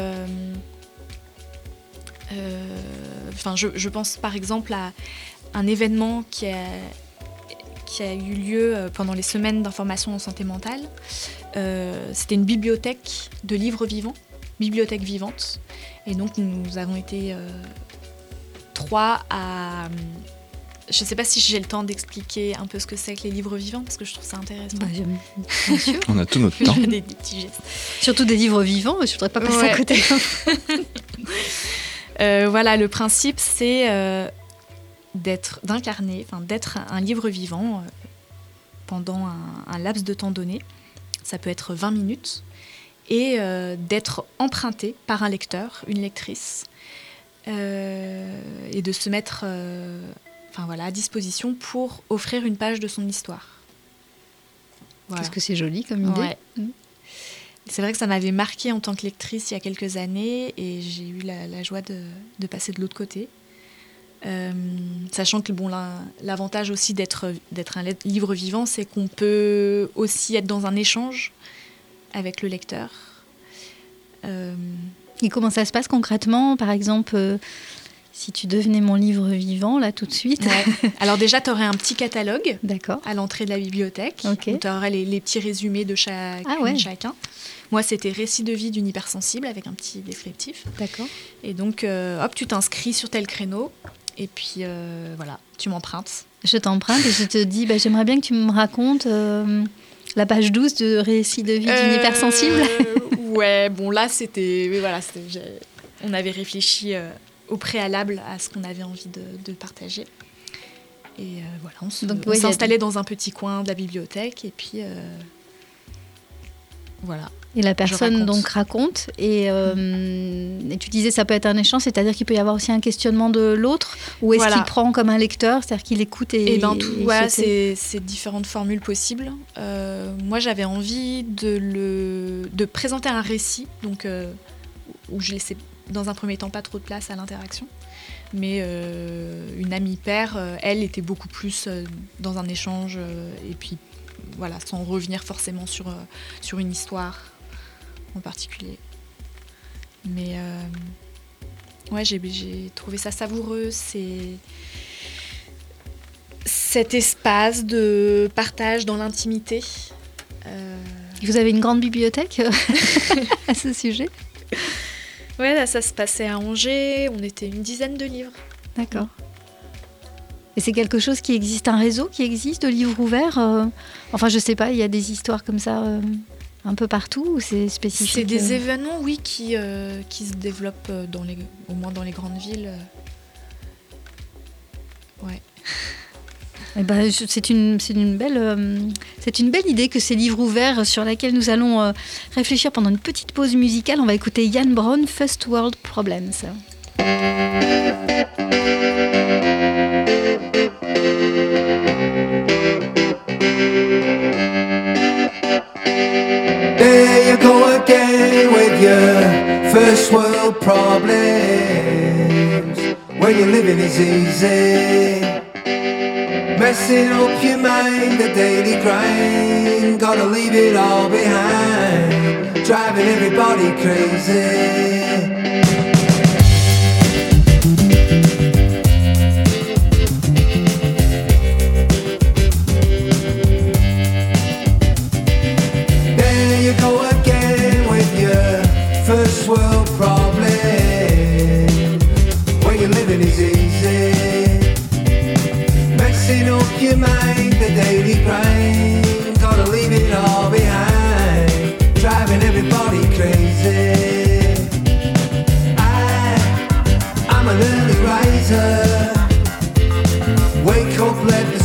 enfin, je, je pense par exemple à un événement qui a, qui a eu lieu euh, pendant les semaines d'information en santé mentale. Euh, C'était une bibliothèque de livres vivants, bibliothèque vivante. Et donc nous avons été euh, trois à je ne sais pas si j'ai le temps d'expliquer un peu ce que c'est que les livres vivants, parce que je trouve ça intéressant. Bah, bien sûr. On a tout notre temps. fais des, des petits gestes. Surtout des livres vivants, je voudrais pas passer Ouais. à côté. Euh, voilà, le principe, c'est euh, d'être, d'incarner, enfin d'être un, livre vivant euh, pendant un, un laps de temps donné. Ça peut être 20 minutes. Et euh, d'être emprunté par un lecteur, une lectrice. euh, et de se mettre euh, enfin, voilà, à disposition pour offrir une page de son histoire. Voilà. Qu'est-ce que c'est joli comme idée. Ouais. C'est vrai que ça m'avait marqué en tant que lectrice il y a quelques années et j'ai eu la, la joie de, de passer de l'autre côté. Euh, sachant que bon, la- l'avantage aussi d'être un livre vivant, c'est qu'on peut aussi être dans un échange avec le lecteur. Euh, Et comment ça se passe concrètement? Par exemple, euh, si tu devenais mon livre vivant, là, tout de suite. Ouais. Alors déjà, tu aurais un petit catalogue D'accord. à l'entrée de la bibliothèque. Ok. où tu aurais les, les petits résumés de chaque, Ah ouais. chacun. Moi, c'était récit de vie d'une hypersensible avec un petit descriptif. D'accord. Et donc, hop, tu t'inscris sur tel créneau. Et puis euh, voilà, tu m'empruntes. Je t'emprunte et je te dis, bah, j'aimerais bien que tu me racontes euh, la page 12 de Récit de vie d'une Euh, hypersensible. ouais, bon là c'était, voilà, on avait réfléchi au préalable à ce qu'on avait envie de, de partager. Et voilà, on on ouais, s'installait dans un petit coin de la bibliothèque et puis voilà. Et la personne raconte. donc raconte. Et, euh, et tu disais ça peut être un échange, c'est-à-dire qu'il peut y avoir aussi un questionnement de l'autre, ou est-ce Voilà. qu'il prend comme un lecteur, c'est-à-dire qu'il écoute et. Et ben tout, et voilà, c'est différentes formules possibles. Euh, moi, j'avais envie de le de présenter un récit, donc euh, où je laissais dans un premier temps pas trop de place à l'interaction. Mais une amie père, elle était beaucoup plus dans un échange et puis voilà, sans revenir forcément sur sur une histoire en particulier. Mais euh, ouais, j'ai trouvé ça savoureux. C'est cet espace de partage dans l'intimité. Euh, Vous avez une grande bibliothèque euh, à ce sujet? Ouais, là, ça se passait à Angers. On était une dizaine de livres. D'accord. Et c'est quelque chose qui existe, un réseau qui existe de livres ouverts euh, Enfin, je sais pas, il y a des histoires comme ça euh, un peu partout ou c'est spécifique C'est des euh événements, oui, qui, euh, qui se développent euh, dans les, au moins dans les grandes villes. Ouais. Eh ben, c'est une, une belle, euh, c'est une belle idée que ces livres ouverts sur laquelle nous allons euh, réfléchir pendant une petite pause musicale. On va écouter Yann Brown, First World Problems. There you go again with your first world problems. When you're living is easy. Messing up your mind, the daily grind. Gotta leave it all behind. Driving everybody crazy. Up your mind, the daily grind. Gotta leave it all behind. Driving everybody crazy. I, I'm an early riser. Wake up, let the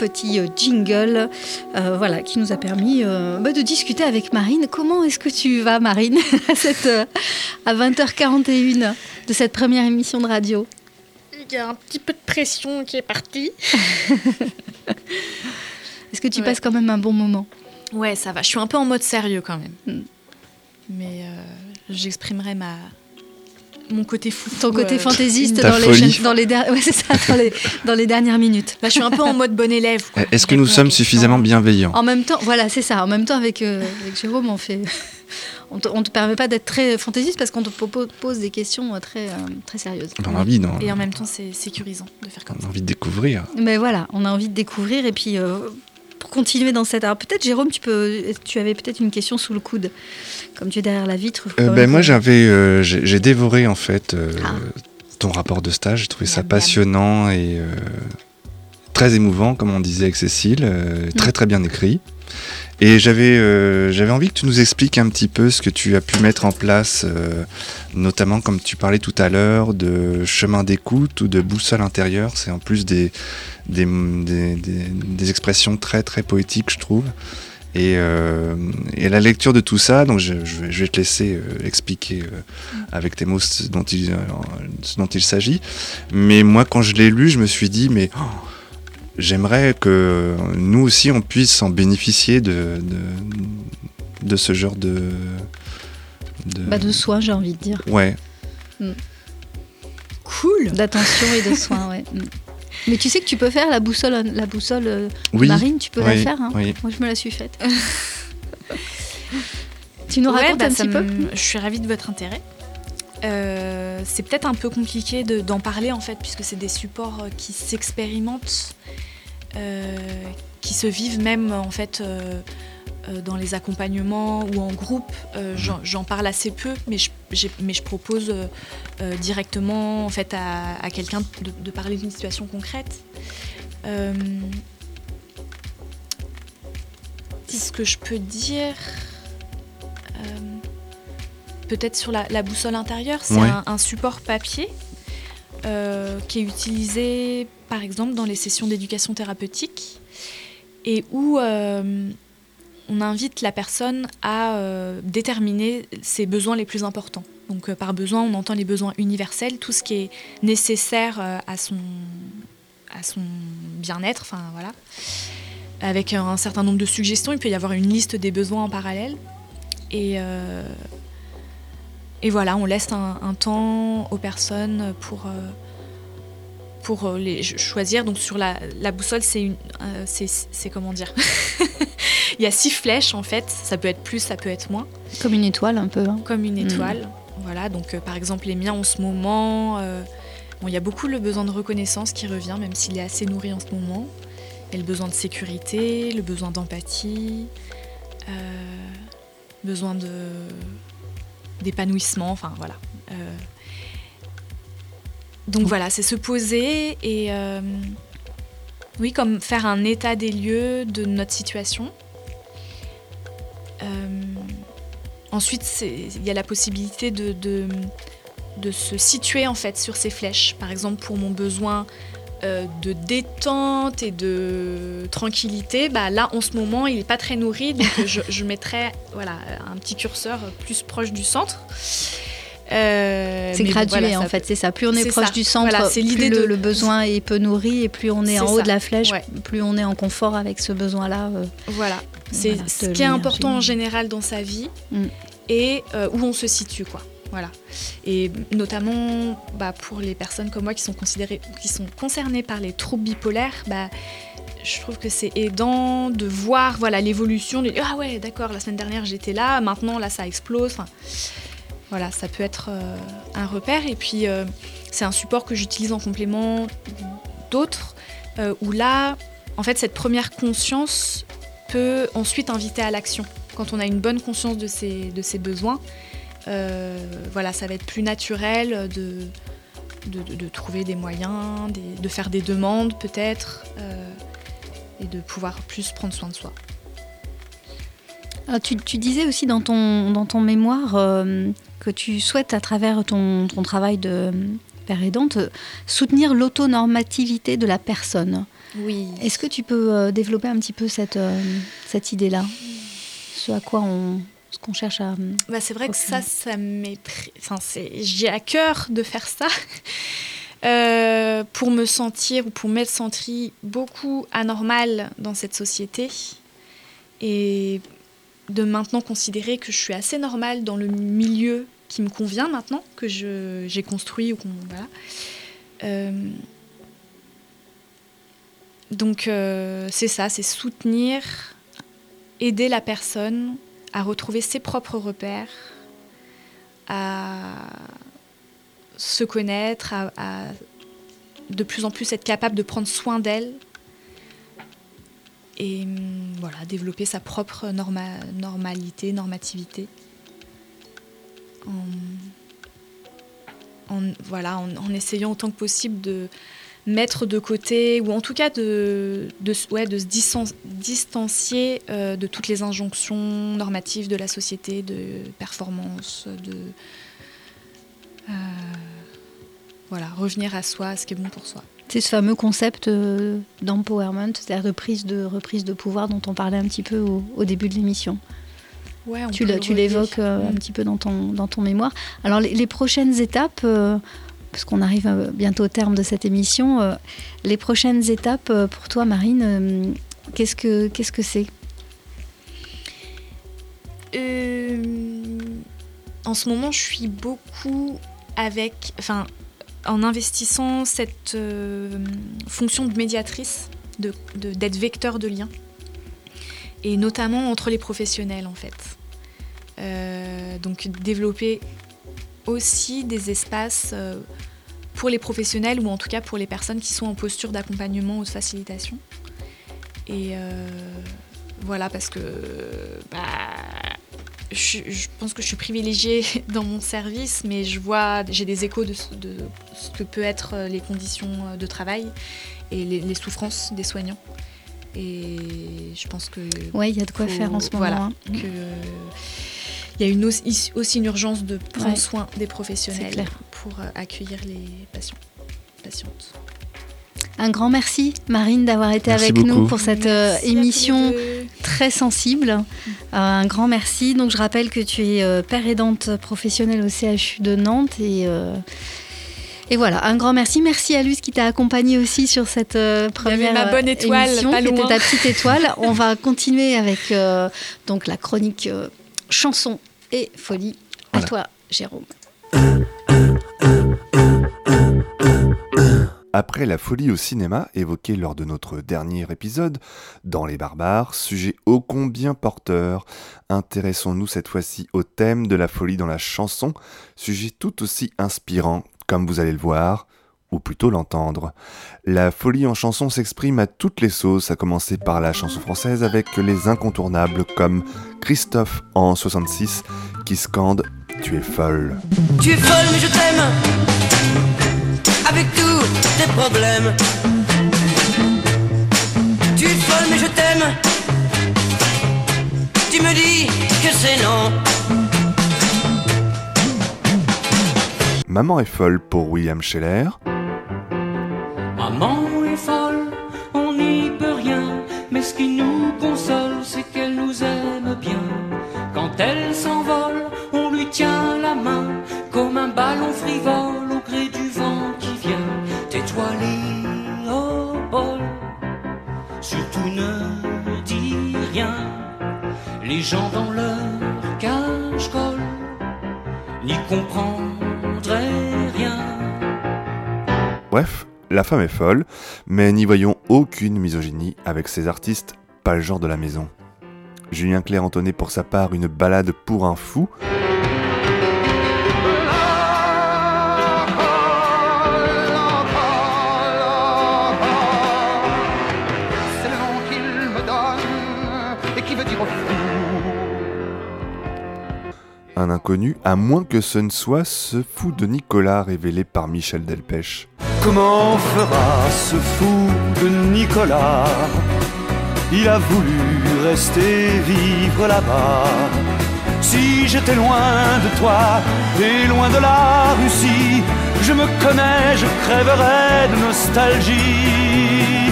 Petit euh, jingle, euh, voilà, qui nous a permis euh, bah, de discuter avec Marine. Comment est-ce que tu vas, Marine, à, cette, euh, à 20h41 de cette première émission de radio? Il y a un petit peu de pression qui est partie. Est-ce que tu passes quand même un bon moment? Ouais, ça va. Je suis un peu en mode sérieux quand même. Hmm. Mais j'exprimerai ma mon côté fou. Ton côté euh, fantaisiste Ta dans les, dans, les der- ouais, c'est ça, dans, les, dans les dernières minutes. Là, je suis un peu en mode bon élève. quoi. Est-ce que nous sommes suffisamment bienveillants En même temps, voilà, c'est ça. En même temps, avec, euh, avec Jérôme, on fait. On te, on te permet pas d'être très fantaisiste parce qu'on te pose des questions euh, très, euh, très sérieuses. On a envie, non Et en même temps, c'est sécurisant de faire comme On a envie de découvrir. Mais voilà, on a envie de découvrir et puis euh, continuer dans cette. Alors peut-être Jérôme, tu peux, tu avais peut-être une question sous le coude, comme tu es derrière la vitre. Euh, ben, moi, j'avais, euh, j'ai dévoré en fait euh, Ah. ton rapport de stage. J'ai trouvé ça passionnant et très émouvant, comme on disait avec Cécile, euh, très très bien écrit. Et j'avais euh, j'avais envie que tu nous expliques un petit peu ce que tu as pu mettre en place, euh, notamment comme tu parlais tout à l'heure de chemin d'écoute ou de boussole intérieure. C'est en plus des, des, des, des- des expressions très très poétiques, je trouve. Et, et la lecture de tout ça, donc je, je vais, je vais te laisser expliquer avec tes mots ce dont il, ce dont il s'agit. Mais moi, quand je l'ai lu, je me suis dit, mais oh, j'aimerais que nous aussi, on puisse en bénéficier de, de, de ce genre de... de... Bah, de soins, j'ai envie de dire. Ouais. Mm. Cool. D'attention et de soins, ouais. Mm. Mais tu sais que tu peux faire la boussole, la boussole euh, Oui, marine, tu peux la faire. hein. oui. Moi, je me la suis faite. tu nous Ouais, racontes bah, un petit peu Je suis ravie de votre intérêt. Euh, c'est peut-être un peu compliqué de- d'en parler en fait, puisque c'est des supports euh, qui s'expérimentent, euh, qui se vivent même en fait euh, dans les accompagnements ou en groupe. Euh, J'en parle assez peu, mais je, j'ai- mais je propose directement en fait à, à quelqu'un de, de parler d'une situation concrète. Ce que je peux dire, peut-être sur la, la boussole intérieure, c'est Ouais. un, un support papier euh, qui est utilisé par exemple dans les sessions d'éducation thérapeutique et où euh, on invite la personne à euh, déterminer ses besoins les plus importants. Donc par besoin, on entend les besoins universels, tout ce qui est nécessaire à son, à son bien-être, enfin voilà. Avec un certain nombre de suggestions, il peut y avoir une liste des besoins en parallèle. Et, euh, et voilà, on laisse un, un temps aux personnes pour, euh, pour euh, les ch- choisir. Donc sur la, la boussole, c'est une, euh, c'est, c'est comment dire Il y a six flèches en fait. Ça peut être plus, ça peut être moins. Comme une étoile un peu. hein. Comme une Mm. étoile. Voilà. Donc euh, par exemple les miens en ce moment, euh, bon, il y a beaucoup le besoin de reconnaissance qui revient, même s'il est assez nourri en ce moment. Et le besoin de sécurité, le besoin d'empathie, euh, besoin de d'épanouissement. Enfin voilà. Euh, donc voilà, c'est se poser et euh, oui, comme faire un état des lieux de notre situation. Euh, ensuite, il y a la possibilité de se situer en fait sur ces flèches. Par exemple, pour mon besoin euh, de détente et de tranquillité, bah là en ce moment il n'est pas très nourri, donc je, je mettrais voilà, un petit curseur plus proche du centre. Euh, C'est gradué voilà, en ça- fait, c'est ça. Plus on est proche ça. du centre, Voilà, c'est plus l'idée de le besoin est peu nourri et plus on est, en haut ça. de la flèche, Ouais. plus on est en confort avec ce besoin-là. euh, Voilà, c'est voilà, ce qui est important en général dans sa vie Mm. et euh, où on se situe, quoi. Voilà. Et notamment bah, pour les personnes comme moi qui sont considérées, qui sont concernées par les troubles bipolaires, bah, je trouve que c'est aidant de voir l'évolution. Ah ouais, d'accord, la semaine dernière j'étais là, maintenant là ça explose. Voilà, ça peut être euh, un repère. Et puis euh, c'est un support que j'utilise en complément d'autres euh, où là, en fait, cette première conscience peut ensuite inviter à l'action. Quand on a une bonne conscience de ses, besoins, voilà, ça va être plus naturel de, de, de- de trouver des moyens, des- de faire des demandes peut-être, euh, et de pouvoir plus prendre soin de soi. Ah, tu, tu disais aussi dans ton, dans ton mémoire euh, que tu souhaites, à travers ton, ton travail de, père aidante, euh, soutenir l'autonormativité de la personne. Oui. Est-ce que tu peux euh, développer un petit peu cette, euh, cette idée-là? Ce à quoi on, ce qu'on cherche à. Bah, c'est vrai que ça, ça m'est. Enfin. J'ai à cœur de faire ça. Euh, pour me sentir ou pour m'être sentie beaucoup anormale dans cette société et de maintenant considérer que je suis assez normale dans le milieu qui me convient maintenant, que j'ai construit ou qu'on. Voilà. Euh, donc, euh, c'est ça, c'est soutenir, aider la personne à retrouver ses propres repères, à se connaître, à, de plus en plus être capable de prendre soin d'elle et hum, voilà, développer sa propre norma- normalité, normativité. En, voilà, en essayant autant que possible de mettre de côté, ou en tout cas de, ouais, de se distan- distancier euh, de toutes les injonctions normatives de la société, de performance, de... euh, voilà, revenir à soi, à ce qui est bon pour soi. C'est ce fameux concept euh, d'empowerment, c'est-à-dire de prise de, reprise de pouvoir dont on parlait un petit peu au, au début de l'émission. Ouais, on tu l'évoques euh, un Mm. petit peu dans ton, dans ton mémoire. Alors les, les prochaines étapes, euh, parce qu'on arrive euh, bientôt au terme de cette émission, euh, les prochaines étapes euh, pour toi Marine, qu'est-ce que qu'est-ce que c'est en ce moment, je suis beaucoup avec, enfin, en investissant cette fonction de médiatrice, d'être vecteur de lien, et notamment entre les professionnels en fait. Donc développer aussi des espaces euh, pour les professionnels ou en tout cas pour les personnes qui sont en posture d'accompagnement ou de facilitation. Et euh, voilà, parce que bah, je, je pense que je suis privilégiée dans mon service, mais je vois, j'ai des échos de, ce- de ce que peut être euh, les conditions de travail et les, les souffrances des soignants. Et je pense que. Ouais, il y a de quoi faire en ce moment, Voilà, hein. que il y a une aussi, aussi une urgence de prendre Ouais. soin des professionnels clair. pour euh, accueillir les patients, patientes. Un grand merci Marine d'avoir été Merci avec nous pour cette euh, émission très sensible. Euh, un grand merci. Donc je rappelle que tu es euh, père aidante professionnelle au CHU de Nantes et euh, et voilà, un grand merci. Merci à Luce qui t'a accompagné aussi sur cette euh, première ma bonne étoile, émission, pas qui était loin. ta petite étoile. On va continuer avec euh, donc la chronique euh, chanson et folie. À toi, Jérôme. Après la folie au cinéma évoquée lors de notre dernier épisode, Dans les barbares, sujet ô combien porteur, intéressons-nous cette fois-ci au thème de la folie dans la chanson, sujet tout aussi inspirant, comme vous allez le voir, ou plutôt l'entendre. La folie en chanson s'exprime à toutes les sauces, à commencer par la chanson française avec les incontournables comme Christophe en 66 qui scande Tu es folle. Tu es folle mais je t'aime Avec tous tes problèmes Tu es folle mais je t'aime Tu me dis que c'est non Maman est folle pour William Scheller. Femme est folle, mais n'y voyons aucune misogynie avec ces artistes, pas le genre de la maison. Julien Clerc entonnait pour sa part une balade pour un fou. un inconnu, à moins que ce ne soit ce fou de Nicolas révélé par Michel Delpech. Comment fera ce fou de Nicolas? Il a voulu rester vivre là-bas. Si j'étais loin de toi et loin de la Russie, Je me connais, je crèverai de nostalgie.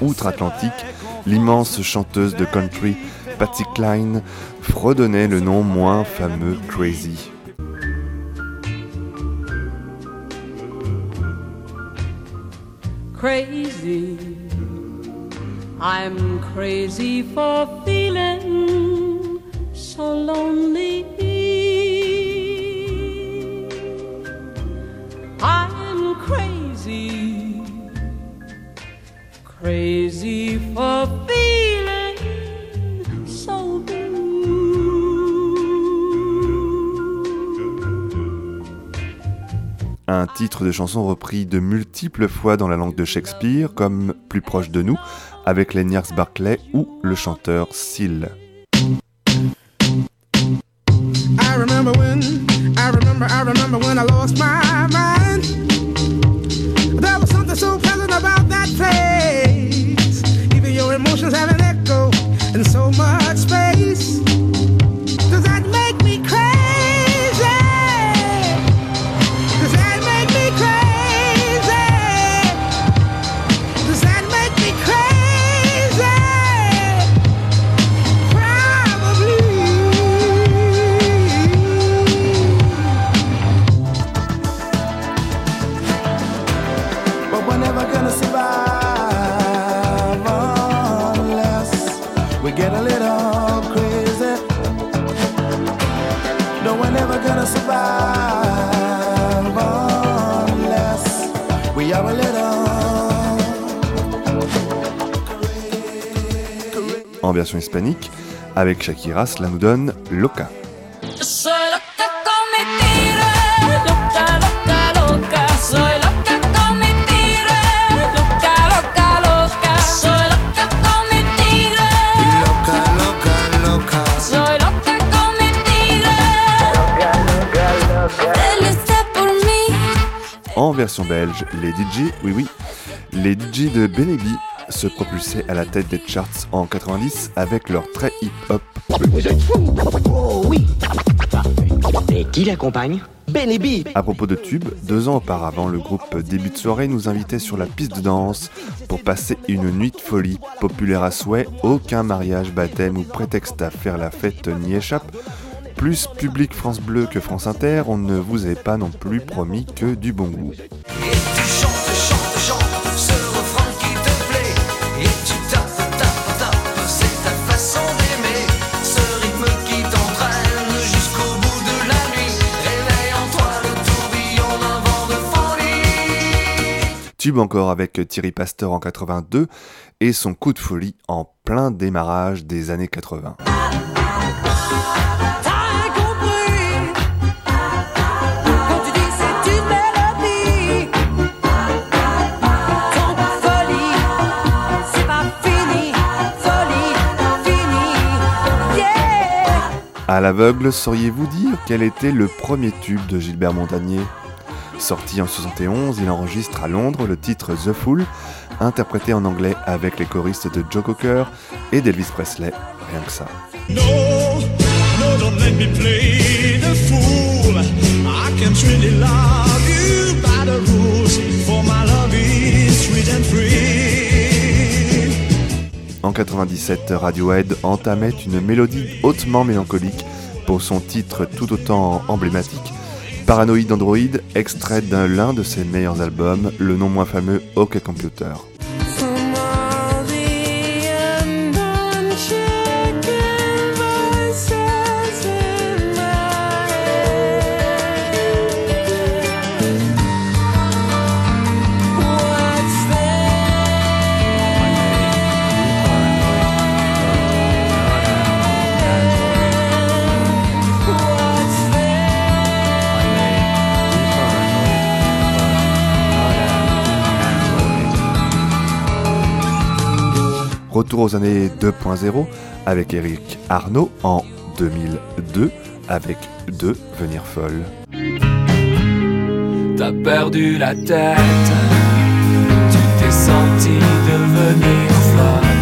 Outre-Atlantique, l'immense chanteuse de country Patsy Cline fredonnait le nom moins fameux Crazy. Crazy. I'm crazy for feeling Un titre de chanson repris de multiples fois dans la langue de Shakespeare, comme Plus proche de nous, avec les Niars Barclay ou le chanteur Seal. Mi tigre, loca, loca, loca. Él está por mí. En version belge, les DJ, oui oui, les DJ de Benebi se propulsaient à la tête des charts en 90 avec leur très hip-hop. Vous êtes fou Oh oui Et qui l'accompagne? Benny À propos de tubes, deux ans auparavant, le groupe Début de soirée nous invitait sur la piste de danse pour passer une nuit de folie populaire à souhait. Aucun mariage, baptême ou prétexte à faire la fête n'y échappe. Plus public France Bleu que France Inter, on ne vous avait pas non plus promis que du bon goût. Tube encore avec Thierry Pasteur en 82 et son coup de folie en plein démarrage des années 80. T'as compris. Quand tu dis c'est une mélodie. Ton folie. C'est pas fini. Folie Fini. Yeah. À l'aveugle, sauriez-vous dire quel était le premier tube de Gilbert Montagnier? Sorti en 71, il enregistre à Londres le titre The Fool, interprété en anglais avec les choristes de Joe Cocker et d'Elvis Presley, rien que ça. No, no, don't let me play the fool. I can't really love you by the rules, for my love is sweet and free. En 97, Radiohead entamait une mélodie hautement mélancolique pour son titre tout autant emblématique, Paranoid Android, extrait d'un l'un de ses meilleurs albums, le non moins fameux OK Computer. Retour aux années 2.0 avec Eric Arnaud en 2002 avec Deux Venir Folle. T'as perdu la tête, tu t'es senti devenir folle.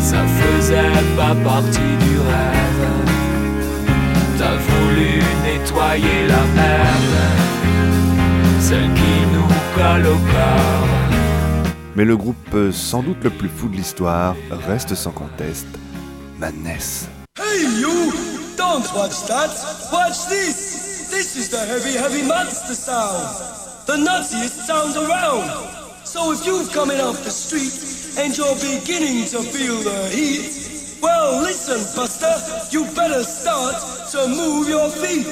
Ça faisait pas partie du rêve. T'as voulu nettoyer la merde. celle qui nous colle au corps. Mais le groupe euh, sans doute le plus fou de l'histoire reste sans conteste Madness. Hey you! Don't watch that! Watch this! This is the heavy, heavy monster sound! The nuttiest sound around! So if you're coming off the street and you're beginning to feel the heat, well listen, Buster, you better start to move your feet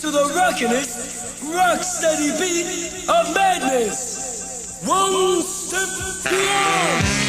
to the rockinest, rock steady beat of madness! One step beyond!